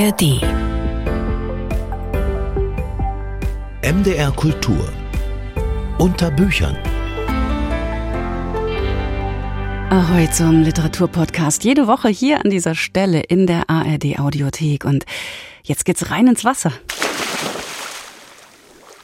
ARD. MDR Kultur. Unter Büchern. Ahoi zum Literaturpodcast. Jede Woche hier an dieser Stelle in der ARD Audiothek. Und jetzt geht's rein ins Wasser.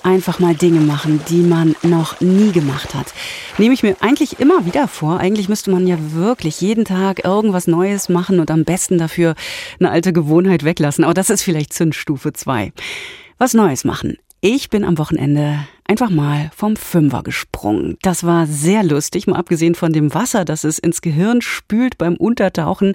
Einfach mal Dinge machen, die man noch nie gemacht hat. Nehme ich mir eigentlich immer wieder vor. Eigentlich müsste man ja wirklich jeden Tag irgendwas Neues machen und am besten dafür eine alte Gewohnheit weglassen. Aber das ist vielleicht Zündstufe 2. Was Neues machen. Ich bin am Wochenende einfach mal vom Fünfer gesprungen. Das war sehr lustig, mal abgesehen von dem Wasser, das es ins Gehirn spült beim Untertauchen.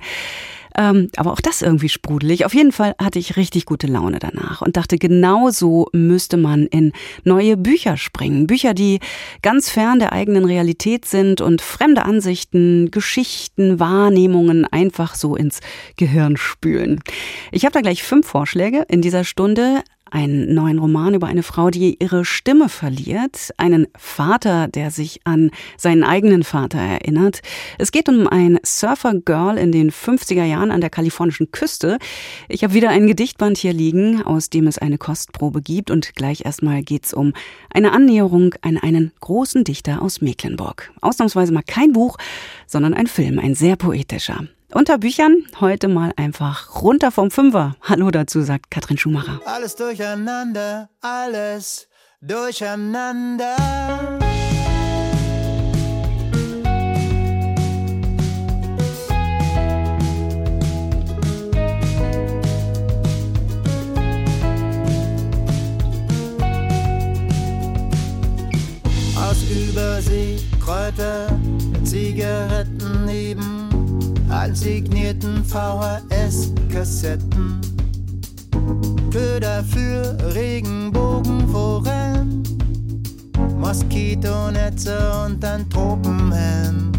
Ähm, aber auch das irgendwie sprudelig. Auf jeden Fall hatte ich richtig gute Laune danach und dachte, genau so müsste man in neue Bücher springen. Bücher, die ganz fern der eigenen Realität sind und fremde Ansichten, Geschichten, Wahrnehmungen einfach so ins Gehirn spülen. Ich habe da gleich fünf Vorschläge in dieser Stunde einen neuen Roman über eine Frau, die ihre Stimme verliert, einen Vater, der sich an seinen eigenen Vater erinnert. Es geht um ein Surfer-Girl in den 50er Jahren an der kalifornischen Küste. Ich habe wieder ein Gedichtband hier liegen, aus dem es eine Kostprobe gibt und gleich erstmal geht's um eine Annäherung an einen großen Dichter aus Mecklenburg. Ausnahmsweise mal kein Buch, sondern ein Film, ein sehr poetischer. Unter Büchern heute mal einfach runter vom Fünfer. Hallo dazu, sagt Katrin Schumacher. Alles durcheinander, alles durcheinander. VHS-Kassetten. Köder für Regenbogenforellen, Moskitonetze und ein Tropenhelm.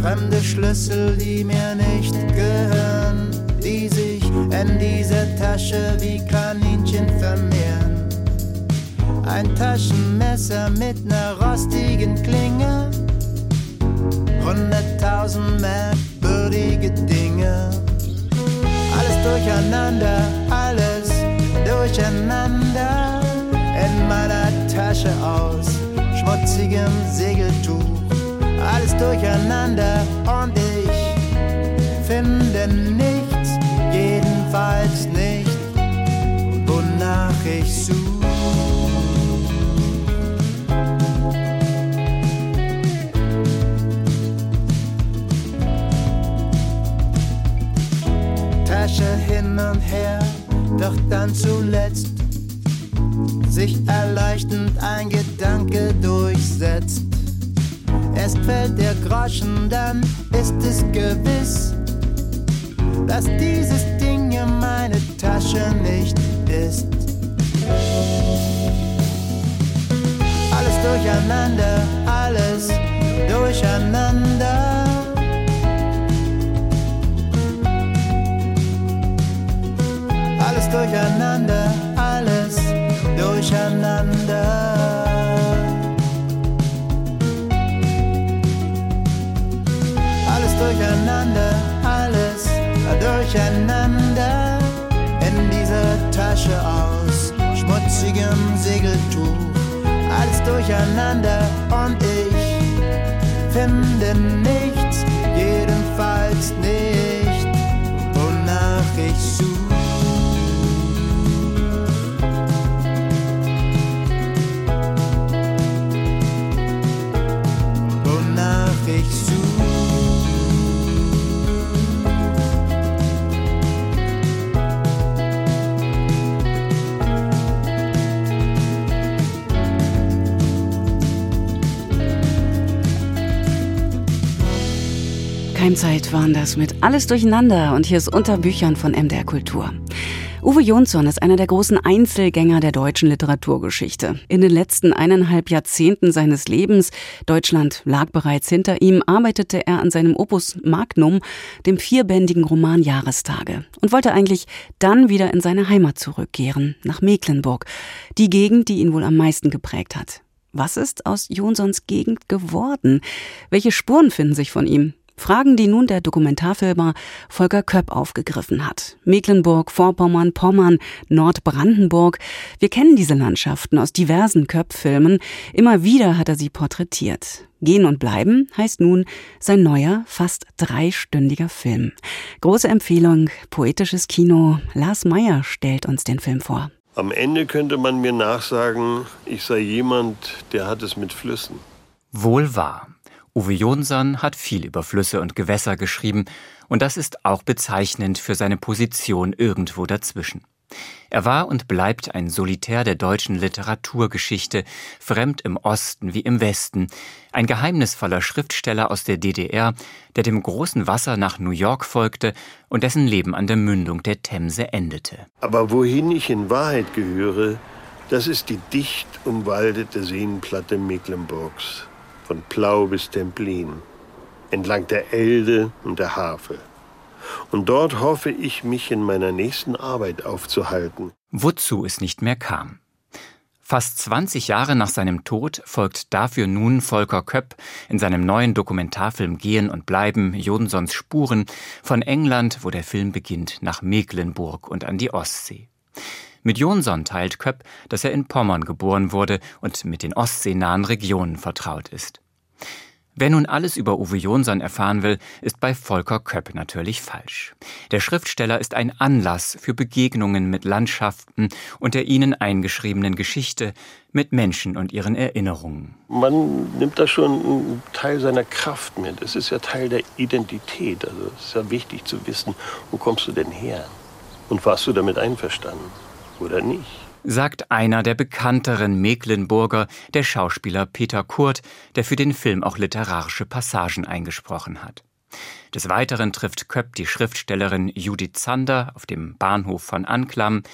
Fremde Schlüssel, die mir nicht gehören, die sich in dieser Tasche wie Kaninchen vermehren. Ein Taschenmesser mit ner rostigen Klinge hunderttausend merkwürdige Dinge. Alles durcheinander, alles durcheinander. In meiner Tasche aus schmutzigem Segeltuch. Alles durcheinander und ich finde nichts, jedenfalls nicht, wonach ich suche. Tasche hin und her, doch dann zuletzt sich erleuchtend ein Gedanke durchsetzt. Erst fällt der Groschen, dann ist es gewiss, dass dieses Ding ja meine Tasche nicht ist. Alles durcheinander, Tasche aus schmutzigem Segeltuch. Alles durcheinander und ich finde nichts, jedenfalls nicht, wonach ich suche. Keimzeit waren das mit Alles Durcheinander und hier ist unter Büchern von MDR Kultur. Uwe Jonsson ist einer der großen Einzelgänger der deutschen Literaturgeschichte. In den letzten eineinhalb Jahrzehnten seines Lebens, Deutschland lag bereits hinter ihm, arbeitete er an seinem Opus Magnum, dem vierbändigen Roman Jahrestage, und wollte eigentlich dann wieder in seine Heimat zurückkehren, nach Mecklenburg, die Gegend, die ihn wohl am meisten geprägt hat. Was ist aus Jonsons Gegend geworden? Welche Spuren finden sich von ihm? Fragen, die nun der Dokumentarfilmer Volker Köpp aufgegriffen hat. Mecklenburg, Vorpommern, Pommern, Nordbrandenburg. Wir kennen diese Landschaften aus diversen Köpp-Filmen. Immer wieder hat er sie porträtiert. Gehen und bleiben heißt nun sein neuer, fast dreistündiger Film. Große Empfehlung, poetisches Kino. Lars Meyer stellt uns den Film vor. Am Ende könnte man mir nachsagen, ich sei jemand, der hat es mit Flüssen. Wohl wahr. Uwe Jonsson hat viel über Flüsse und Gewässer geschrieben, und das ist auch bezeichnend für seine Position irgendwo dazwischen. Er war und bleibt ein Solitär der deutschen Literaturgeschichte, fremd im Osten wie im Westen, ein geheimnisvoller Schriftsteller aus der DDR, der dem großen Wasser nach New York folgte und dessen Leben an der Mündung der Themse endete. Aber wohin ich in Wahrheit gehöre, das ist die dicht umwaldete Seenplatte Mecklenburgs, von Plau bis Templin, entlang der Elde und der Havel. Und dort hoffe ich, mich in meiner nächsten Arbeit aufzuhalten. Wozu es nicht mehr kam. Fast 20 Jahre nach seinem Tod folgt dafür nun Volker Köpp in seinem neuen Dokumentarfilm Gehen und Bleiben Jonsons Spuren von England, wo der Film beginnt, nach Mecklenburg und an die Ostsee. Mit Jonson teilt Köpp, dass er in Pommern geboren wurde und mit den ostseenahen Regionen vertraut ist. Wer nun alles über Uwe Jonsson erfahren will, ist bei Volker Köpp natürlich falsch. Der Schriftsteller ist ein Anlass für Begegnungen mit Landschaften und der ihnen eingeschriebenen Geschichte, mit Menschen und ihren Erinnerungen. Man nimmt da schon einen Teil seiner Kraft mit. Es ist ja Teil der Identität. Also es ist ja wichtig zu wissen, wo kommst du denn her? Und warst du damit einverstanden oder nicht? sagt einer der bekannteren Mecklenburger, der Schauspieler Peter Kurt, der für den Film auch literarische Passagen eingesprochen hat. Des Weiteren trifft Köpp die Schriftstellerin Judith Zander auf dem Bahnhof von Anklam,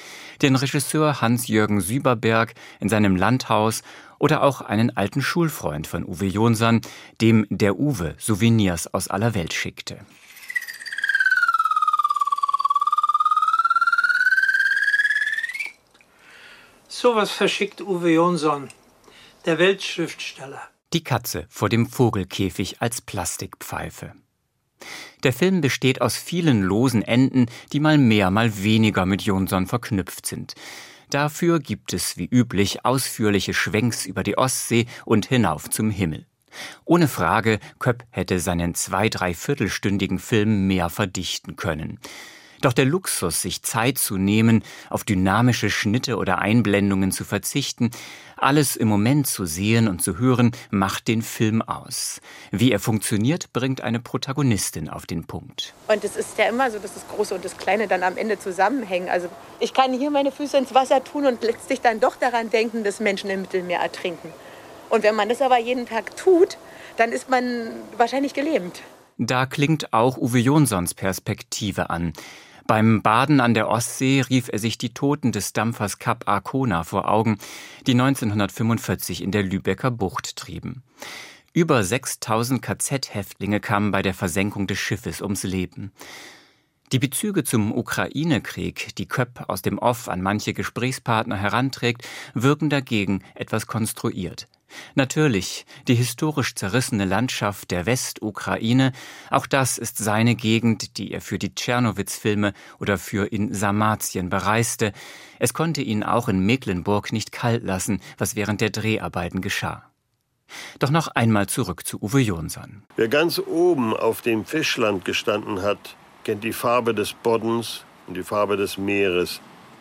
den Regisseur Hans-Jürgen Süberberg in seinem Landhaus oder auch einen alten Schulfreund von Uwe Jonsson, dem der Uwe Souvenirs aus aller Welt schickte. Sowas verschickt Uwe Jonsson, der Weltschriftsteller. Die Katze vor dem Vogelkäfig als Plastikpfeife. Der Film besteht aus vielen losen Enden, die mal mehr, mal weniger mit Jonsson verknüpft sind. Dafür gibt es wie üblich ausführliche Schwenks über die Ostsee und hinauf zum Himmel. Ohne Frage, Köpp hätte seinen zwei, dreiviertelstündigen Film mehr verdichten können. Doch der Luxus, sich Zeit zu nehmen, auf dynamische Schnitte oder Einblendungen zu verzichten, alles im Moment zu sehen und zu hören, macht den Film aus. Wie er funktioniert, bringt eine Protagonistin auf den Punkt. Und es ist ja immer so, dass das Große und das Kleine dann am Ende zusammenhängen. Also ich kann hier meine Füße ins Wasser tun und letztlich dann doch daran denken, dass Menschen im Mittelmeer ertrinken. Und wenn man das aber jeden Tag tut, dann ist man wahrscheinlich gelähmt. Da klingt auch Uwe Jonsons Perspektive an. Beim Baden an der Ostsee rief er sich die Toten des Dampfers Cap Arcona vor Augen, die 1945 in der Lübecker Bucht trieben. Über 6000 KZ-Häftlinge kamen bei der Versenkung des Schiffes ums Leben. Die Bezüge zum Ukraine-Krieg, die Köpp aus dem Off an manche Gesprächspartner heranträgt, wirken dagegen etwas konstruiert. Natürlich, die historisch zerrissene Landschaft der Westukraine, auch das ist seine Gegend, die er für die Tschernowitz-Filme oder für in Sarmatien bereiste. Es konnte ihn auch in Mecklenburg nicht kalt lassen, was während der Dreharbeiten geschah. Doch noch einmal zurück zu Uwe Jonsson. Wer ganz oben auf dem Fischland gestanden hat, kennt die Farbe des Boddens und die Farbe des Meeres.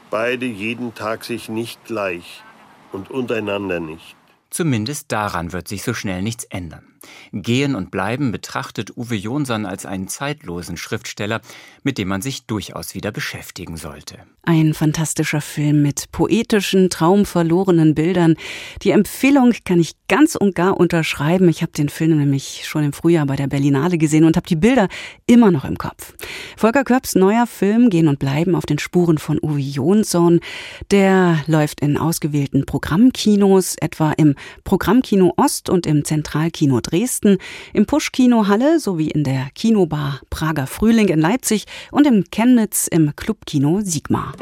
Beide jeden Tag sich nicht gleich und untereinander nicht. Zumindest daran wird sich so schnell nichts ändern. Gehen und Bleiben betrachtet Uwe Jonsson als einen zeitlosen Schriftsteller, mit dem man sich durchaus wieder beschäftigen sollte. Ein fantastischer Film mit poetischen, traumverlorenen Bildern. Die Empfehlung kann ich ganz und gar unterschreiben. Ich habe den Film nämlich schon im Frühjahr bei der Berlinale gesehen und habe die Bilder immer noch im Kopf. Volker Körbs neuer Film Gehen und Bleiben auf den Spuren von Uwe Jonsson. Der läuft in ausgewählten Programmkinos, etwa im Programmkino Ost und im Zentralkino Dresden, im Puschkino Halle sowie in der Kinobar Prager Frühling in Leipzig und im Chemnitz im Clubkino Sigmar.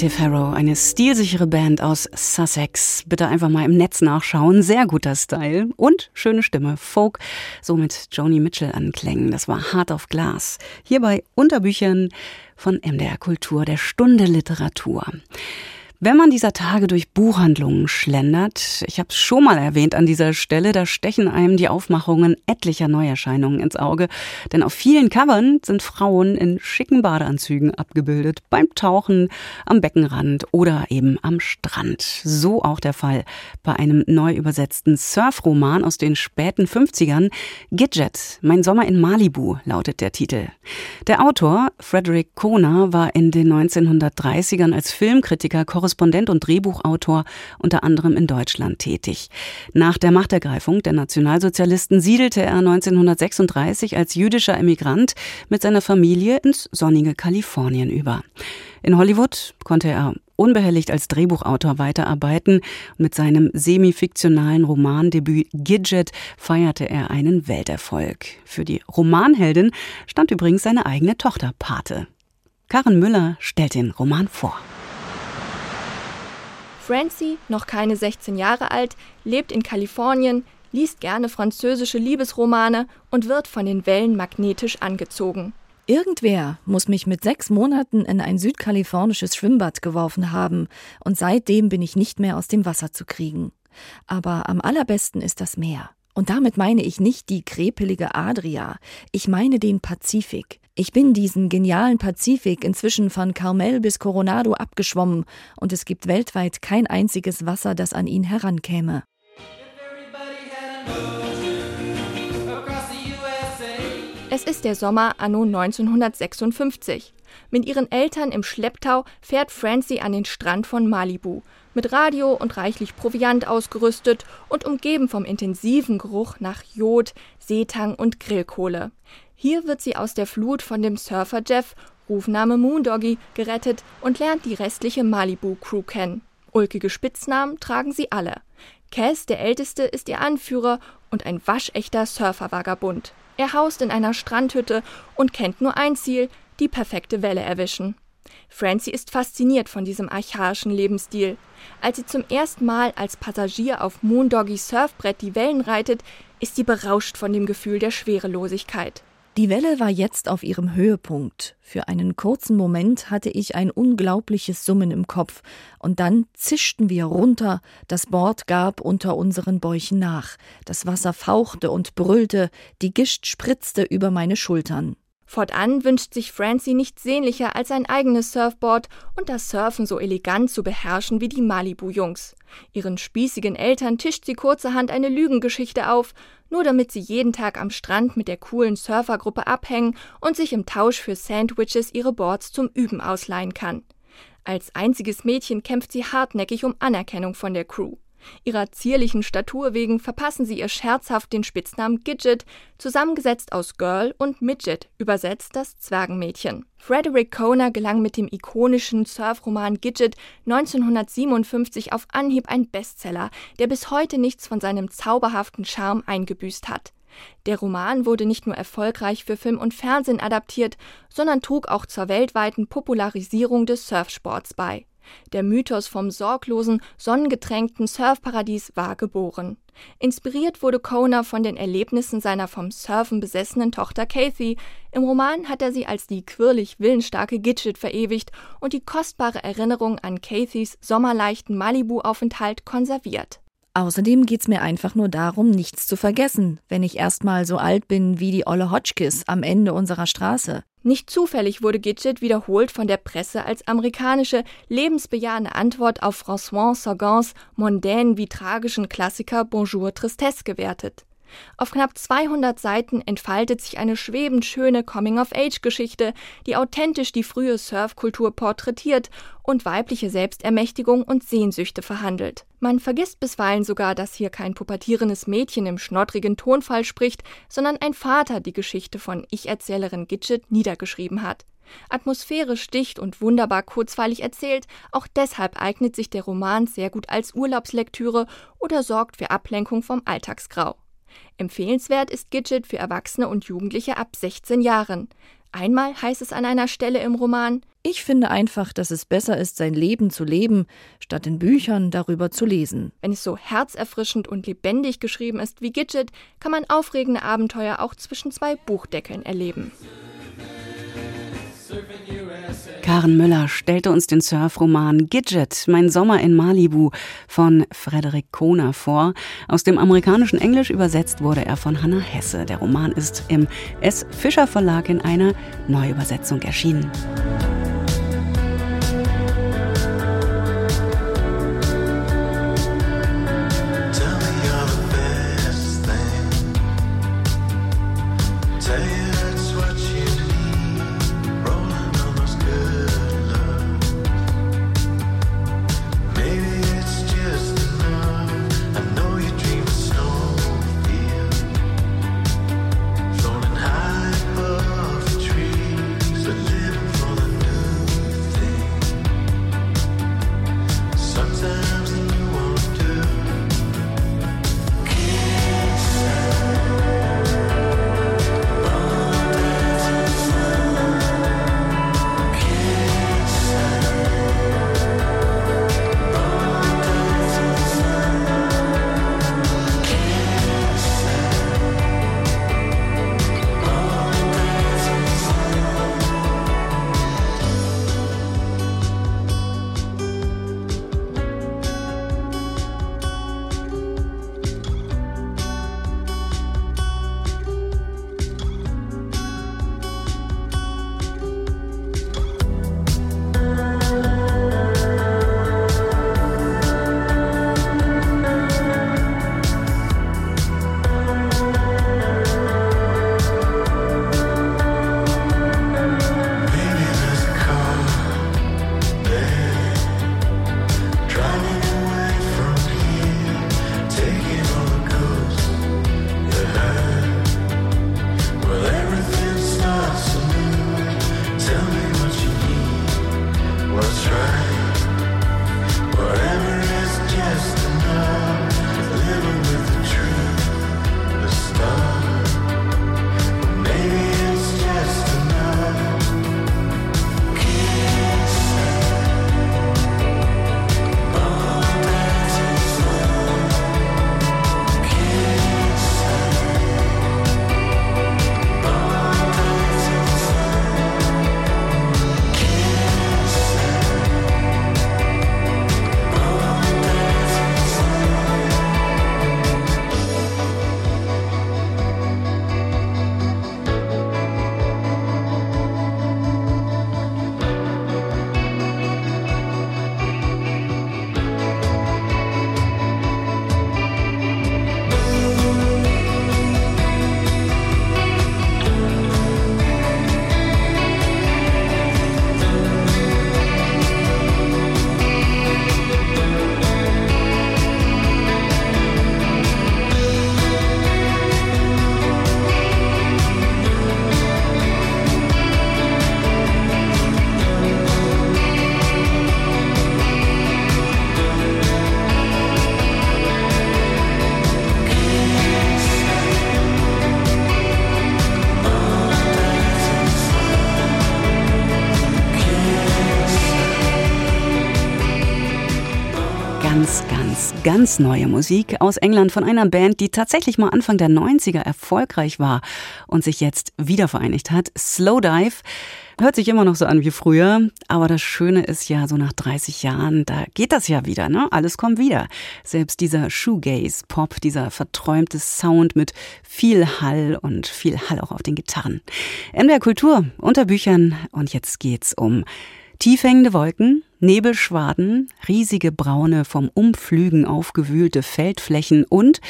Native Harrow, eine stilsichere Band aus Sussex. Bitte einfach mal im Netz nachschauen. Sehr guter Style und schöne Stimme. Folk, so mit Joni Mitchell anklängen. Das war Hard of Glass. Hier bei Unterbüchern von MDR Kultur, der Stunde Literatur. Wenn man dieser Tage durch Buchhandlungen schlendert, ich habe es schon mal erwähnt an dieser Stelle, da stechen einem die Aufmachungen etlicher Neuerscheinungen ins Auge. Denn auf vielen Covern sind Frauen in schicken Badeanzügen abgebildet, beim Tauchen, am Beckenrand oder eben am Strand. So auch der Fall bei einem neu übersetzten Surfroman aus den späten 50ern. Gidget, Mein Sommer in Malibu lautet der Titel. Der Autor, Frederick Kohner, war in den 1930ern als Filmkritiker und Drehbuchautor unter anderem in Deutschland tätig. Nach der Machtergreifung der Nationalsozialisten siedelte er 1936 als jüdischer Emigrant mit seiner Familie ins sonnige Kalifornien über. In Hollywood konnte er unbehelligt als Drehbuchautor weiterarbeiten. Mit seinem semifiktionalen Romandebüt Gidget feierte er einen Welterfolg. Für die Romanheldin stand übrigens seine eigene Tochter Pate. Karen Müller stellt den Roman vor. Francie, noch keine 16 Jahre alt, lebt in Kalifornien, liest gerne französische Liebesromane und wird von den Wellen magnetisch angezogen. Irgendwer muss mich mit sechs Monaten in ein südkalifornisches Schwimmbad geworfen haben, und seitdem bin ich nicht mehr aus dem Wasser zu kriegen. Aber am allerbesten ist das Meer. Und damit meine ich nicht die krepelige Adria, ich meine den Pazifik. Ich bin diesen genialen Pazifik inzwischen von Carmel bis Coronado abgeschwommen und es gibt weltweit kein einziges Wasser, das an ihn herankäme. Es ist der Sommer anno 1956. Mit ihren Eltern im Schlepptau fährt Francie an den Strand von Malibu, mit Radio und reichlich Proviant ausgerüstet und umgeben vom intensiven Geruch nach Jod, Seetang und Grillkohle. Hier wird sie aus der Flut von dem Surfer Jeff, Rufname Moondoggy, gerettet und lernt die restliche Malibu-Crew kennen. Ulkige Spitznamen tragen sie alle. Cass, der Älteste, ist ihr Anführer und ein waschechter Surfer-Vagabund. Er haust in einer Strandhütte und kennt nur ein Ziel, die perfekte Welle erwischen. Francie ist fasziniert von diesem archaischen Lebensstil. Als sie zum ersten Mal als Passagier auf Moondoggys Surfbrett die Wellen reitet, ist sie berauscht von dem Gefühl der Schwerelosigkeit. Die Welle war jetzt auf ihrem Höhepunkt. Für einen kurzen Moment hatte ich ein unglaubliches Summen im Kopf, und dann zischten wir runter, das Bord gab unter unseren Bäuchen nach, das Wasser fauchte und brüllte, die Gischt spritzte über meine Schultern. Fortan wünscht sich Francie nichts sehnlicher als ein eigenes Surfboard und das Surfen so elegant zu beherrschen wie die Malibu-Jungs. Ihren spießigen Eltern tischt sie kurzerhand eine Lügengeschichte auf, nur damit sie jeden Tag am Strand mit der coolen Surfergruppe abhängen und sich im Tausch für Sandwiches ihre Boards zum Üben ausleihen kann. Als einziges Mädchen kämpft sie hartnäckig um Anerkennung von der Crew. Ihrer zierlichen Statur wegen verpassen sie ihr scherzhaft den Spitznamen Gidget, zusammengesetzt aus Girl und Midget, übersetzt das Zwergenmädchen. Frederick Kohner gelang mit dem ikonischen Surfroman Gidget 1957 auf Anhieb ein Bestseller, der bis heute nichts von seinem zauberhaften Charme eingebüßt hat. Der Roman wurde nicht nur erfolgreich für Film und Fernsehen adaptiert, sondern trug auch zur weltweiten Popularisierung des Surfsports bei. Der Mythos vom sorglosen, sonnengetränkten Surfparadies war geboren. Inspiriert wurde Kona von den Erlebnissen seiner vom Surfen besessenen Tochter Kathy. Im Roman hat er sie als die quirlig willensstarke Gidget verewigt und die kostbare Erinnerung an Kathys sommerleichten Malibu-Aufenthalt konserviert. Außerdem geht's mir einfach nur darum, nichts zu vergessen, wenn ich erstmal so alt bin wie die Olle Hotchkiss am Ende unserer Straße. Nicht zufällig wurde Gidget wiederholt von der Presse als amerikanische, lebensbejahende Antwort auf François Sagans mondänen wie tragischen Klassiker Bonjour Tristesse gewertet. Auf knapp 200 Seiten entfaltet sich eine schwebend schöne Coming-of-Age-Geschichte, die authentisch die frühe Surfkultur porträtiert und weibliche Selbstermächtigung und Sehnsüchte verhandelt. Man vergisst bisweilen sogar, dass hier kein pubertierendes Mädchen im schnottrigen Tonfall spricht, sondern ein Vater die Geschichte von Ich-Erzählerin Gidget niedergeschrieben hat. Atmosphärisch dicht und wunderbar kurzweilig erzählt, auch deshalb eignet sich der Roman sehr gut als Urlaubslektüre oder sorgt für Ablenkung vom Alltagsgrau. Empfehlenswert ist Gidget für Erwachsene und Jugendliche ab 16 Jahren. Einmal heißt es an einer Stelle im Roman, ich finde einfach, dass es besser ist, sein Leben zu leben, statt in Büchern darüber zu lesen. Wenn es so herzerfrischend und lebendig geschrieben ist wie Gidget, kann man aufregende Abenteuer auch zwischen zwei Buchdeckeln erleben. Karen Müller stellte uns den Surfroman Gidget, Mein Sommer in Malibu von Frederik Kohner vor. Aus dem amerikanischen Englisch übersetzt wurde er von Hannah Hesse. Der Roman ist im S. Fischer Verlag in einer Neuübersetzung erschienen. Ganz neue Musik aus England von einer Band, die tatsächlich mal Anfang der 90er erfolgreich war und sich jetzt wieder vereinigt hat. Slowdive. Hört sich immer noch so an wie früher, aber das Schöne ist ja, so nach 30 Jahren, da geht das ja wieder, ne? Alles kommt wieder. Selbst dieser Shoegaze-Pop, dieser verträumte Sound mit viel Hall und viel Hall auch auf den Gitarren. MDR Kultur unter Büchern und jetzt geht's um tiefhängende Wolken, Nebelschwaden, riesige braune, vom Umflügen aufgewühlte Feldflächen und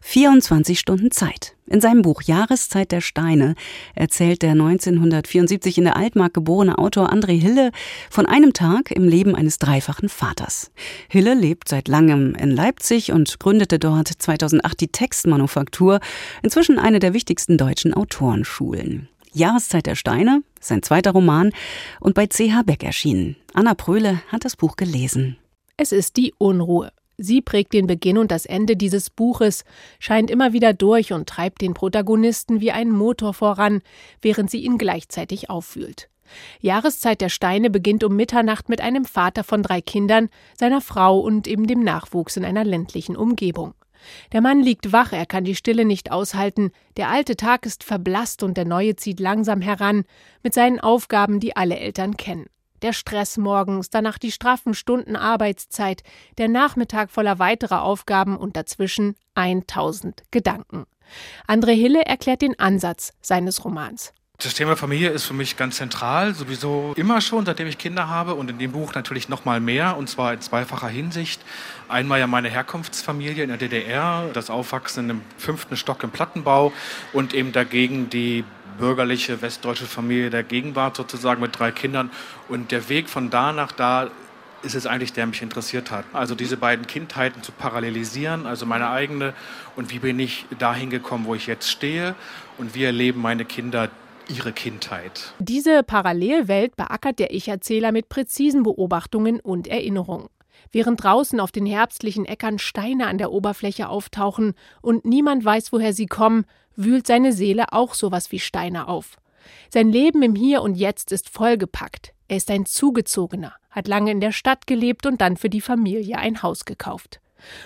24 Stunden Zeit. In seinem Buch Jahreszeit der Steine erzählt der 1974 in der Altmark geborene Autor André Hille von einem Tag im Leben eines dreifachen Vaters. Hille lebt seit langem in Leipzig und gründete dort 2008 die Textmanufaktur, inzwischen eine der wichtigsten deutschen Autorenschulen. Jahreszeit der Steine, sein zweiter Roman und bei CH Beck erschienen. Anna Pröhle hat das Buch gelesen. Es ist die Unruhe. Sie prägt den Beginn und das Ende dieses Buches, scheint immer wieder durch und treibt den Protagonisten wie ein Motor voran, während sie ihn gleichzeitig auffühlt. Jahreszeit der Steine beginnt um Mitternacht mit einem Vater von drei Kindern, seiner Frau und eben dem Nachwuchs in einer ländlichen Umgebung. Der Mann liegt wach, er kann die Stille nicht aushalten, der alte Tag ist verblasst und der neue zieht langsam heran, mit seinen Aufgaben, die alle Eltern kennen der Stress morgens, danach die straffen Stunden Arbeitszeit, der Nachmittag voller weiterer Aufgaben und dazwischen 1000 Gedanken. André Hille erklärt den Ansatz seines Romans. Das Thema Familie ist für mich ganz zentral, sowieso immer schon, seitdem ich Kinder habe und in dem Buch natürlich noch mal mehr und zwar in zweifacher Hinsicht. Einmal ja meine Herkunftsfamilie in der DDR, das Aufwachsen im fünften Stock im Plattenbau und eben dagegen die bürgerliche westdeutsche Familie der Gegenwart sozusagen mit drei Kindern. Und der Weg von da nach da ist es eigentlich, der mich interessiert hat. Also diese beiden Kindheiten zu parallelisieren, also meine eigene und wie bin ich dahin gekommen, wo ich jetzt stehe und wie erleben meine Kinder ihre Kindheit. Diese Parallelwelt beackert der Ich-Erzähler mit präzisen Beobachtungen und Erinnerungen. Während draußen auf den herbstlichen Äckern Steine an der Oberfläche auftauchen und niemand weiß, woher sie kommen, wühlt seine Seele auch sowas wie Steine auf. Sein Leben im Hier und Jetzt ist vollgepackt. Er ist ein Zugezogener, hat lange in der Stadt gelebt und dann für die Familie ein Haus gekauft.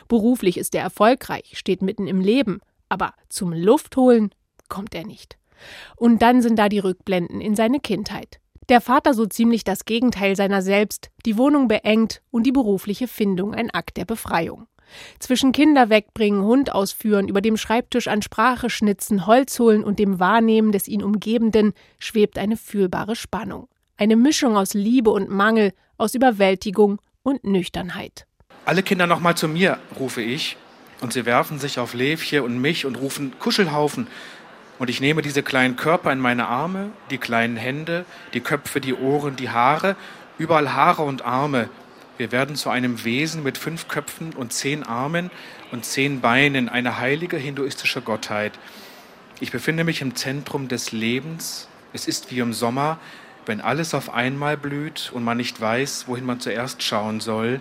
Beruflich ist er erfolgreich, steht mitten im Leben, aber zum Luftholen kommt er nicht. Und dann sind da die Rückblenden in seine Kindheit. Der Vater so ziemlich das Gegenteil seiner selbst, die Wohnung beengt und die berufliche Findung ein Akt der Befreiung. Zwischen Kinder wegbringen, Hund ausführen, über dem Schreibtisch an Sprache schnitzen, Holz holen und dem Wahrnehmen des ihn Umgebenden schwebt eine fühlbare Spannung. Eine Mischung aus Liebe und Mangel, aus Überwältigung und Nüchternheit. Alle Kinder nochmal zu mir, rufe ich, und sie werfen sich auf Levche und mich und rufen Kuschelhaufen. Und ich nehme diese kleinen Körper in meine Arme, die kleinen Hände, die Köpfe, die Ohren, die Haare, überall Haare und Arme, wir werden zu einem Wesen mit fünf Köpfen und zehn Armen und zehn Beinen, eine heilige hinduistische Gottheit. Ich befinde mich im Zentrum des Lebens. Es ist wie im Sommer, wenn alles auf einmal blüht und man nicht weiß, wohin man zuerst schauen soll.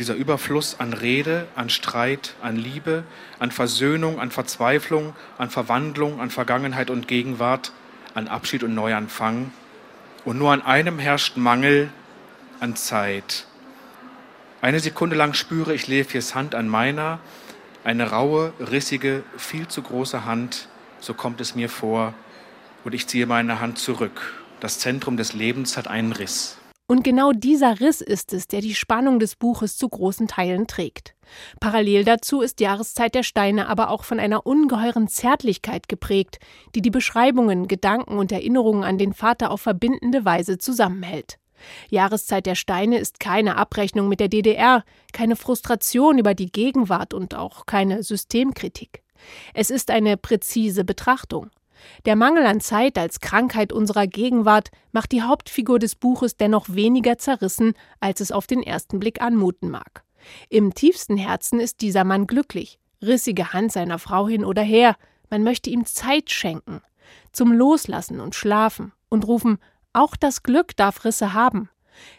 Dieser Überfluss an Rede, an Streit, an Liebe, an Versöhnung, an Verzweiflung, an Verwandlung, an Vergangenheit und Gegenwart, an Abschied und Neuanfang. Und nur an einem herrscht Mangel, an Zeit. Eine Sekunde lang spüre ich Levies Hand an meiner, eine raue, rissige, viel zu große Hand, so kommt es mir vor, und ich ziehe meine Hand zurück. Das Zentrum des Lebens hat einen Riss. Und genau dieser Riss ist es, der die Spannung des Buches zu großen Teilen trägt. Parallel dazu ist Jahreszeit der Steine aber auch von einer ungeheuren Zärtlichkeit geprägt, die die Beschreibungen, Gedanken und Erinnerungen an den Vater auf verbindende Weise zusammenhält. Jahreszeit der Steine ist keine Abrechnung mit der DDR, keine Frustration über die Gegenwart und auch keine Systemkritik. Es ist eine präzise Betrachtung. Der Mangel an Zeit als Krankheit unserer Gegenwart macht die Hauptfigur des Buches dennoch weniger zerrissen, als es auf den ersten Blick anmuten mag. Im tiefsten Herzen ist dieser Mann glücklich. Rissige Hand seiner Frau hin oder her, man möchte ihm Zeit schenken. Zum Loslassen und Schlafen und rufen auch das Glück darf Risse haben.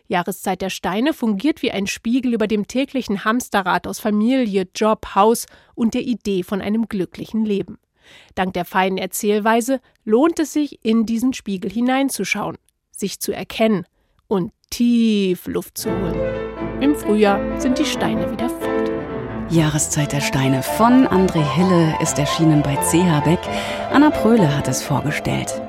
Jahreszeit der Steine fungiert wie ein Spiegel über dem täglichen Hamsterrad aus Familie, Job, Haus und der Idee von einem glücklichen Leben. Dank der feinen Erzählweise lohnt es sich, in diesen Spiegel hineinzuschauen, sich zu erkennen und tief Luft zu holen. Im Frühjahr sind die Steine wieder fort. Jahreszeit der Steine von André Hille ist erschienen bei CH Beck. Anna Pröhle hat es vorgestellt.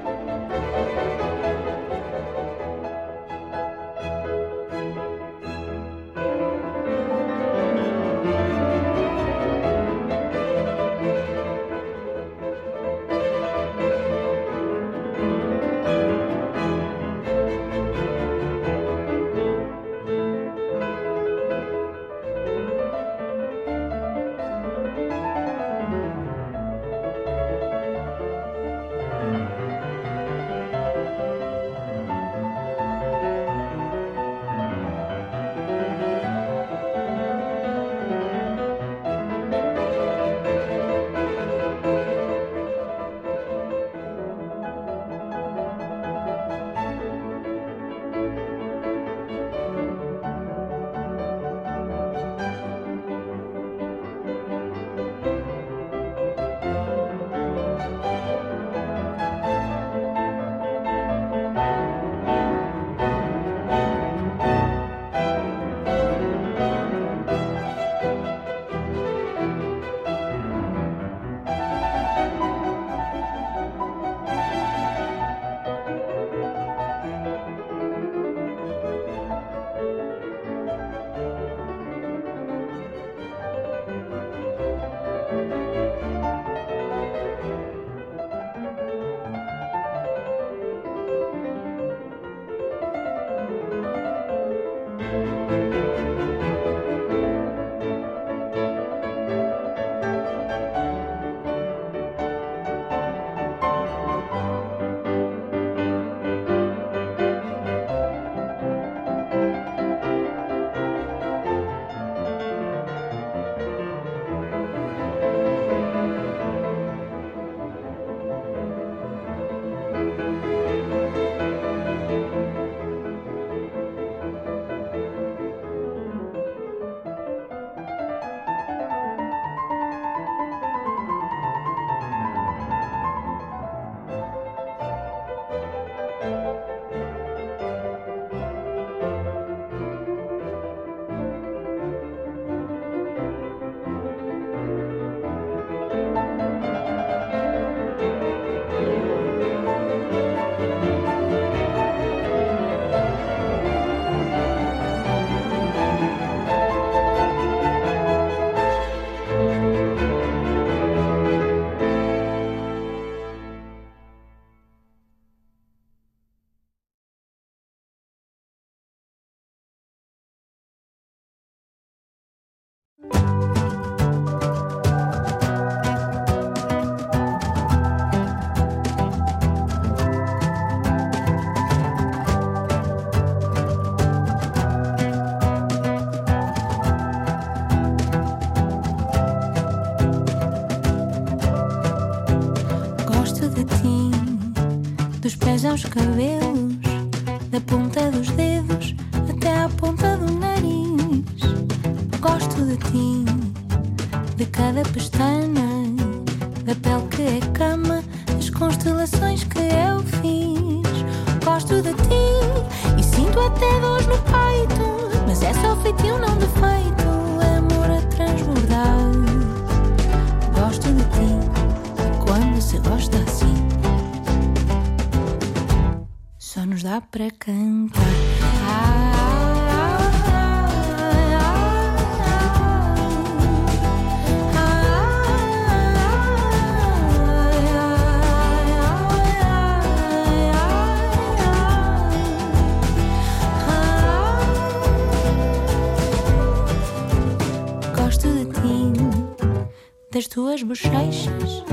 Bochechas.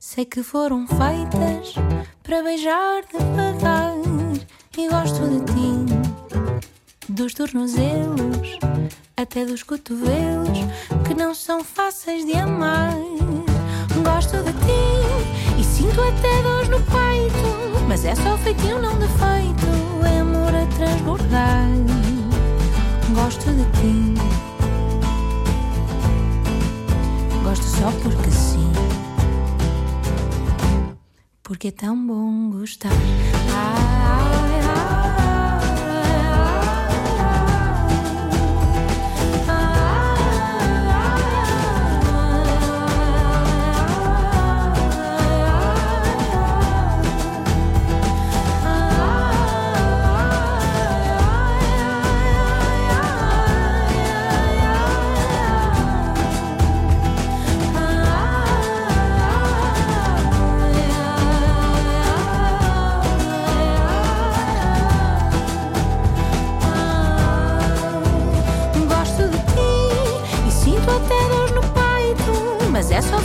Sei que foram feitas para beijar devagar. E gosto de ti, dos tornozelos até dos cotovelos que não são fáceis de amar. Gosto de ti e sinto até dores no peito, mas é só feitio, não defeito. É amor a transbordar. Gosto de ti. Gosto só porque sim. Porque é tão bom gostar. Ai,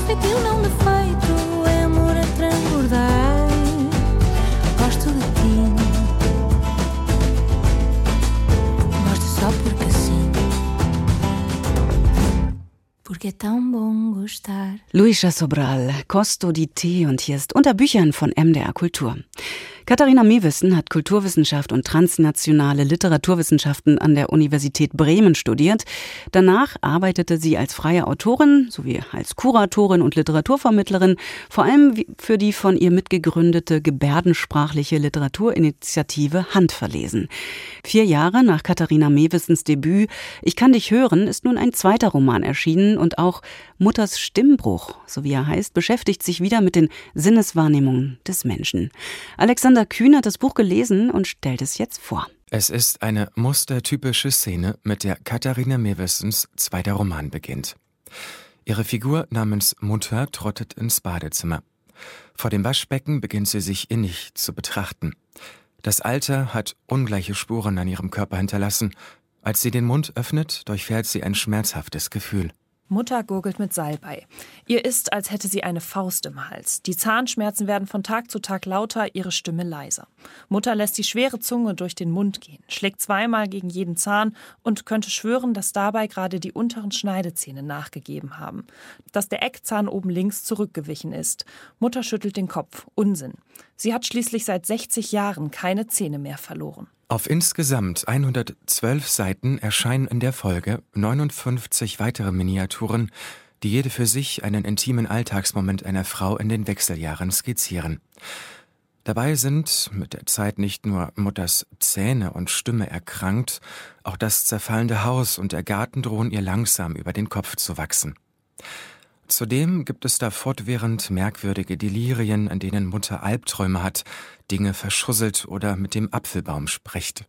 feitio, não defeito. É amor a transbordar. Gosto de ti. Gosto só porque sim. Porque é tão bom gostar. Luisa Sobral, Costo di Te und hier ist unter Büchern von MDR Kultur. Katharina Mewissen hat Kulturwissenschaft und transnationale Literaturwissenschaften an der Universität Bremen studiert. Danach arbeitete sie als freie Autorin sowie als Kuratorin und Literaturvermittlerin, vor allem für die von ihr mitgegründete gebärdensprachliche Literaturinitiative Handverlesen. Vier Jahre nach Katharina Mewissens Debüt Ich kann dich hören ist nun ein zweiter Roman erschienen und auch Mutters Stimmbruch, so wie er heißt, beschäftigt sich wieder mit den Sinneswahrnehmungen des Menschen. Alexander Kühn hat das Buch gelesen und stellt es jetzt vor. Es ist eine mustertypische Szene, mit der Katharina Mewissens zweiter Roman beginnt. Ihre Figur namens Mutter trottet ins Badezimmer. Vor dem Waschbecken beginnt sie sich innig zu betrachten. Das Alter hat ungleiche Spuren an ihrem Körper hinterlassen. Als sie den Mund öffnet, durchfährt sie ein schmerzhaftes Gefühl. Mutter gurgelt mit Salbei. Ihr ist, als hätte sie eine Faust im Hals. Die Zahnschmerzen werden von Tag zu Tag lauter, ihre Stimme leiser. Mutter lässt die schwere Zunge durch den Mund gehen, schlägt zweimal gegen jeden Zahn und könnte schwören, dass dabei gerade die unteren Schneidezähne nachgegeben haben. Dass der Eckzahn oben links zurückgewichen ist. Mutter schüttelt den Kopf. Unsinn. Sie hat schließlich seit 60 Jahren keine Zähne mehr verloren. Auf insgesamt 112 Seiten erscheinen in der Folge 59 weitere Miniaturen, die jede für sich einen intimen Alltagsmoment einer Frau in den Wechseljahren skizzieren. Dabei sind mit der Zeit nicht nur Mutters Zähne und Stimme erkrankt, auch das zerfallende Haus und der Garten drohen ihr langsam über den Kopf zu wachsen. Zudem gibt es da fortwährend merkwürdige Delirien, an denen Mutter Albträume hat, Dinge verschusselt oder mit dem Apfelbaum spricht.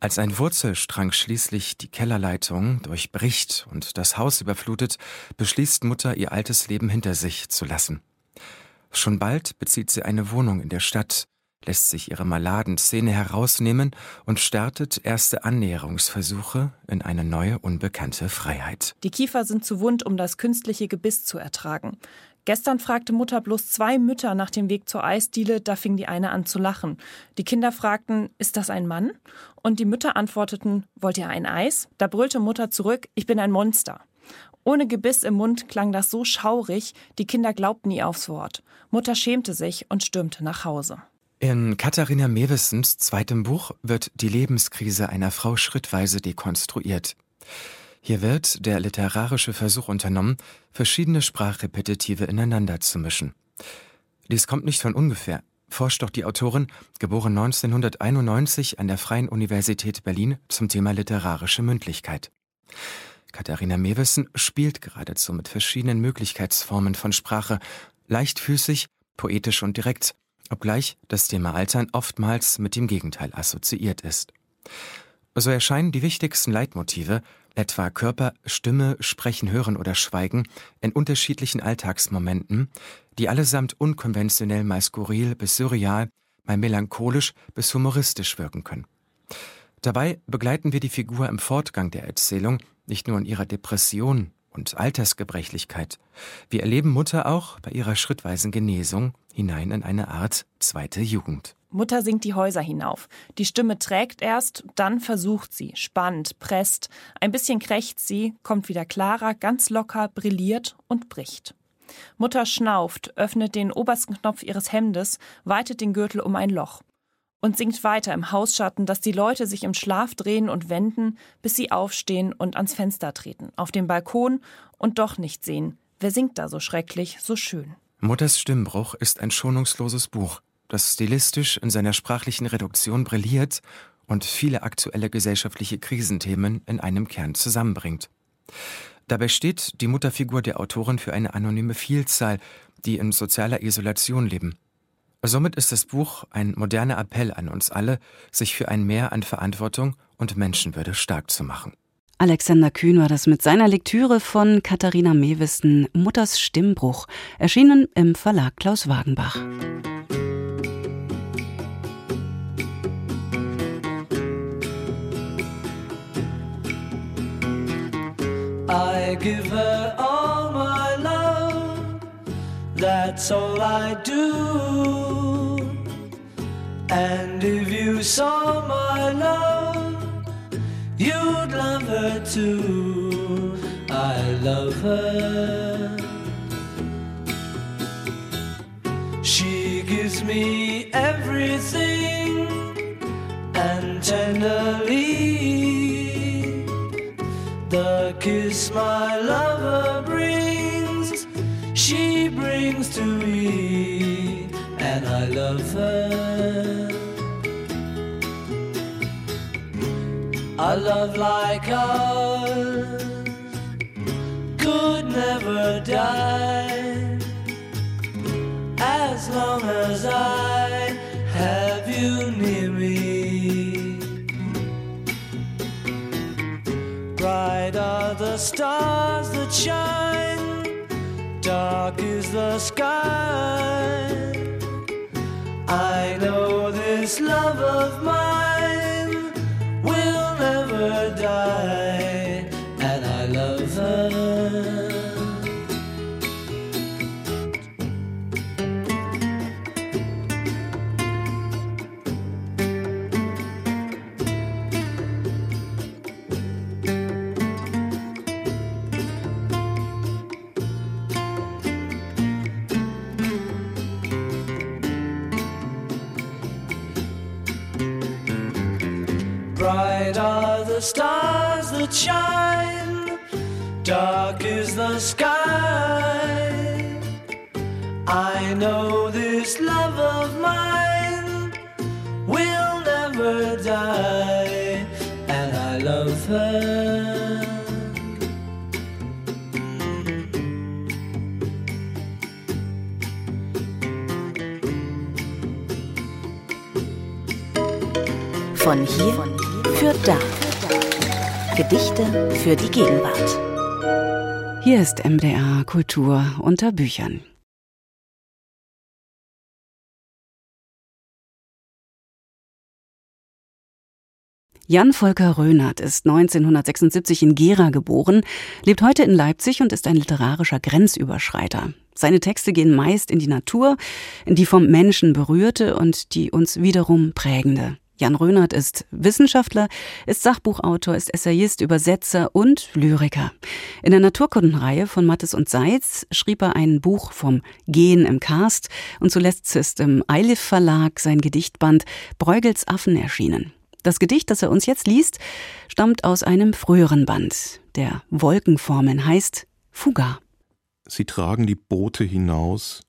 Als ein Wurzelstrang schließlich die Kellerleitung durchbricht und das Haus überflutet, beschließt Mutter, ihr altes Leben hinter sich zu lassen. Schon bald bezieht sie eine Wohnung in der Stadt, lässt sich ihre maladen Zähne herausnehmen und startet erste Annäherungsversuche in eine neue, unbekannte Freiheit. Die Kiefer sind zu wund, um das künstliche Gebiss zu ertragen. Gestern fragte Mutter bloß zwei Mütter nach dem Weg zur Eisdiele, da fing die eine an zu lachen. Die Kinder fragten, ist das ein Mann? Und die Mütter antworteten, wollt ihr ein Eis? Da brüllte Mutter zurück, ich bin ein Monster. Ohne Gebiss im Mund klang das so schaurig, die Kinder glaubten ihr aufs Wort. Mutter schämte sich und stürmte nach Hause. In Katharina Mewessens zweitem Buch wird die Lebenskrise einer Frau schrittweise dekonstruiert. Hier wird der literarische Versuch unternommen, verschiedene Sprachrepetitive ineinander zu mischen. Dies kommt nicht von ungefähr, forscht doch die Autorin, geboren 1991 an der Freien Universität Berlin zum Thema literarische Mündlichkeit. Katharina Mewissen spielt geradezu mit verschiedenen Möglichkeitsformen von Sprache, leichtfüßig, poetisch und direkt, obgleich das Thema Altern oftmals mit dem Gegenteil assoziiert ist. So erscheinen die wichtigsten Leitmotive, etwa Körper, Stimme, Sprechen, Hören oder Schweigen, in unterschiedlichen Alltagsmomenten, die allesamt unkonventionell mal skurril bis surreal, mal melancholisch bis humoristisch wirken können. Dabei begleiten wir die Figur im Fortgang der Erzählung nicht nur in ihrer Depression und Altersgebrechlichkeit. Wir erleben Mutter auch bei ihrer schrittweisen Genesung hinein in eine Art zweite Jugend. Mutter singt die Häuser hinauf. Die Stimme trägt erst, dann versucht sie, spannt, presst. Ein bisschen krächzt sie, kommt wieder klarer, ganz locker, brilliert und bricht. Mutter schnauft, öffnet den obersten Knopf ihres Hemdes, weitet den Gürtel um ein Loch und singt weiter im Hausschatten, dass die Leute sich im Schlaf drehen und wenden, bis sie aufstehen und ans Fenster treten, auf den Balkon und doch nicht sehen. Wer singt da so schrecklich, so schön? Mutters Stimmbruch ist ein schonungsloses Buch, das stilistisch in seiner sprachlichen Reduktion brilliert und viele aktuelle gesellschaftliche Krisenthemen in einem Kern zusammenbringt. Dabei steht die Mutterfigur der Autorin für eine anonyme Vielzahl, die in sozialer Isolation leben. Somit ist das Buch ein moderner Appell an uns alle, sich für ein Mehr an Verantwortung und Menschenwürde stark zu machen. Alexander Kühn war das mit seiner Lektüre von Katharina Mewissen Mutters Stimmbruch, erschienen im Verlag Klaus Wagenbach. I give her all my love, that's all I do. And if you saw my love, you'd love her too. I love her. She gives me everything and tenderly the kiss my lover brings, she brings to me, and I love her. A love like ours could never die as long as I have you near me. Bright are the stars that shine, dark is the sky. I know this love of mine dark is the sky. I know this love of mine will never die, and I love her. Von hier für da. Gedichte für die Gegenwart. Hier ist MDR Kultur unter Büchern. Jan Volker Röhnert ist 1976 in Gera geboren, lebt heute in Leipzig und ist ein literarischer Grenzüberschreiter. Seine Texte gehen meist in die Natur, in die vom Menschen berührte und die uns wiederum prägende. Jan Rönert ist Wissenschaftler, ist Sachbuchautor, ist Essayist, Übersetzer und Lyriker. In der Naturkundenreihe von Mattes und Seitz schrieb er ein Buch vom Gehen im Karst und zuletzt ist im Eilif Verlag sein Gedichtband Bruegels Affen erschienen. Das Gedicht, das er uns jetzt liest, stammt aus einem früheren Band, der Wolkenformen heißt Fuga. Sie tragen die Boote hinaus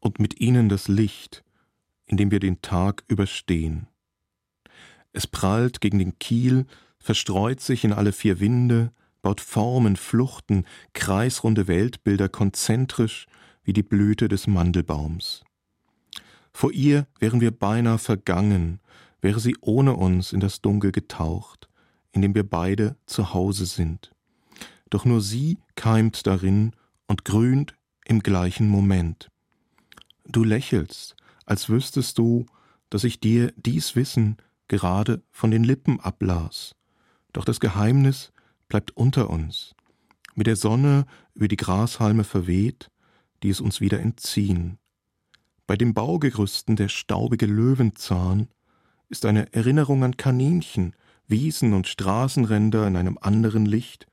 und mit ihnen das Licht, in dem wir den Tag überstehen. Es prallt gegen den Kiel, verstreut sich in alle vier Winde, baut Formen, Fluchten, kreisrunde Weltbilder konzentrisch wie die Blüte des Mandelbaums. Vor ihr wären wir beinahe vergangen, wäre sie ohne uns in das Dunkel getaucht, in dem wir beide zu Hause sind. Doch nur sie keimt darin und grünt im gleichen Moment. Du lächelst, als wüsstest du, dass ich dir dies Wissen gerade von den Lippen ablas. Doch das Geheimnis bleibt unter uns, mit der Sonne über die Grashalme verweht, die es uns wieder entziehen. Bei den Baugerüsten der staubige Löwenzahn ist eine Erinnerung an Kaninchen, Wiesen und Straßenränder in einem anderen Licht,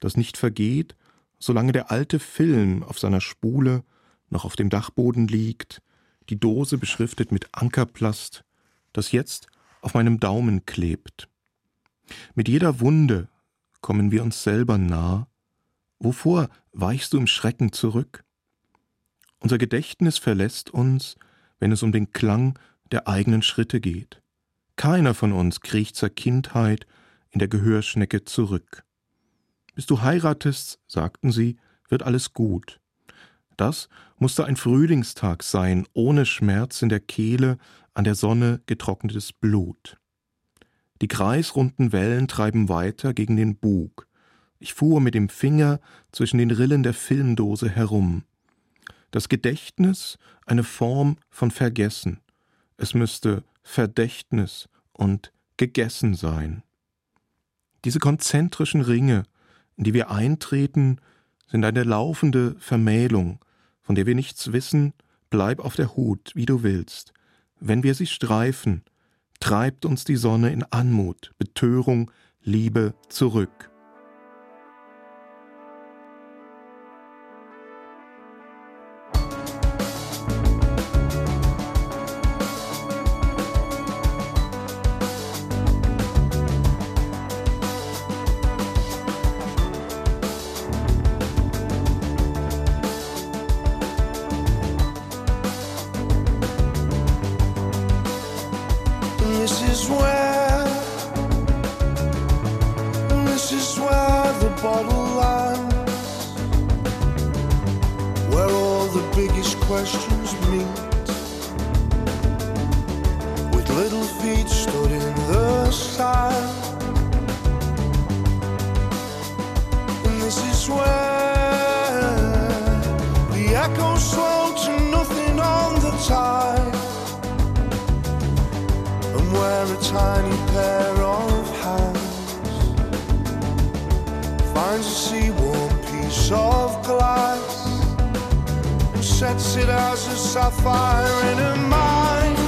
das nicht vergeht, solange der alte Film auf seiner Spule noch auf dem Dachboden liegt, die Dose beschriftet mit Ankerplast, das jetzt auf meinem Daumen klebt. Mit jeder Wunde kommen wir uns selber nah. Wovor weichst du im Schrecken zurück? Unser Gedächtnis verlässt uns, wenn es um den Klang der eigenen Schritte geht. Keiner von uns kriecht zur Kindheit in der Gehörschnecke zurück. Bis du heiratest, sagten sie, wird alles gut. Das musste ein Frühlingstag sein, ohne Schmerz in der Kehle an der Sonne getrocknetes Blut. Die kreisrunden Wellen treiben weiter gegen den Bug. Ich fuhr mit dem Finger zwischen den Rillen der Filmdose herum. Das Gedächtnis eine Form von Vergessen. Es müsste Verdächtnis und gegessen sein. Diese konzentrischen Ringe, in die wir eintreten, sind eine laufende Vermählung, von der wir nichts wissen, bleib auf der Hut, wie du willst. Wenn wir sie streifen, treibt uns die Sonne in Anmut, Betörung, Liebe zurück. where, this is where the bottle lands, where all the biggest questions meet, with little feet stood in the sand. And this is where. tiny pair of hands. Finds a seaworn piece of glass. And sets it as a sapphire in her mind.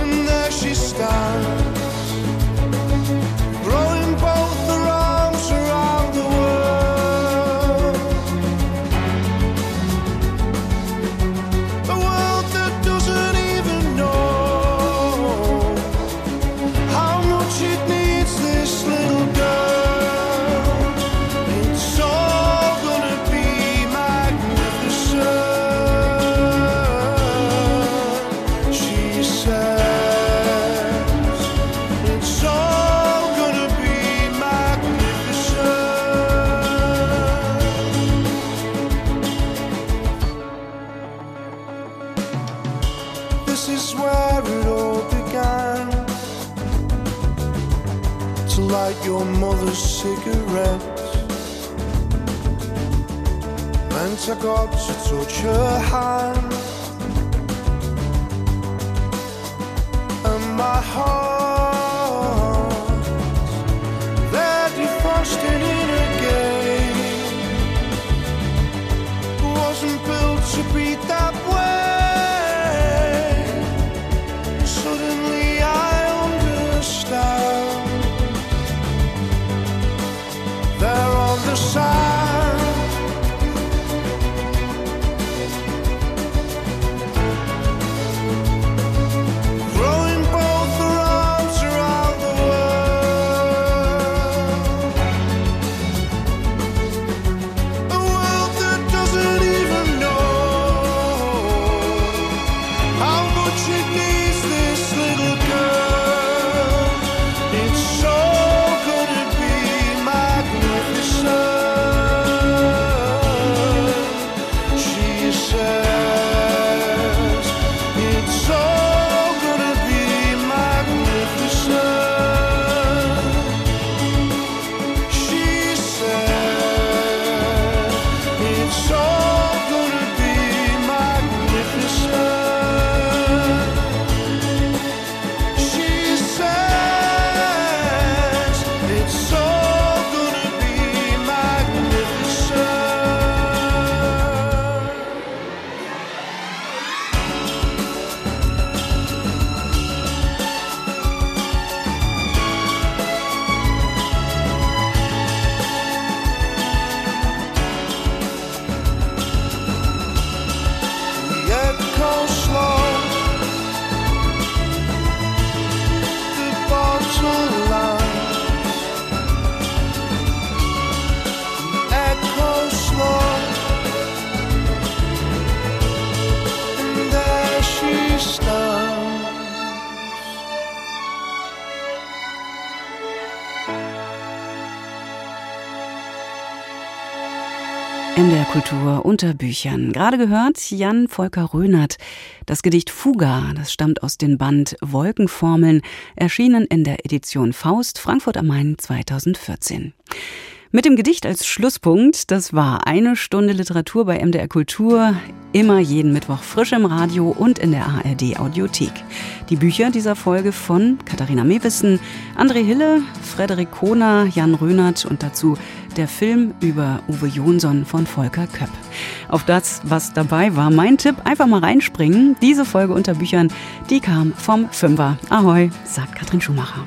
And there she stands. I got to touch her hand, and my heart. Kultur unter Büchern. Gerade gehört Jan Volker Rönert. Das Gedicht Fuga, das stammt aus dem Band Wolkenformeln, erschienen in der Edition Faust Frankfurt am Main 2014. Mit dem Gedicht als Schlusspunkt, das war eine Stunde Literatur bei MDR Kultur, immer jeden Mittwoch frisch im Radio und in der ARD Audiothek. Die Bücher dieser Folge von Katharina Mewissen, André Hille, Frederik Kohner, Jan Rönert und dazu der Film über Uwe Jonsson von Volker Köpp. Auf das, was dabei war, mein Tipp, einfach mal reinspringen. Diese Folge unter Büchern, die kam vom Fünfer. Ahoi, sagt Katrin Schumacher.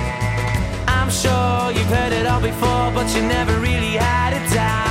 Sure you've heard it all before, but you never really had a doubt.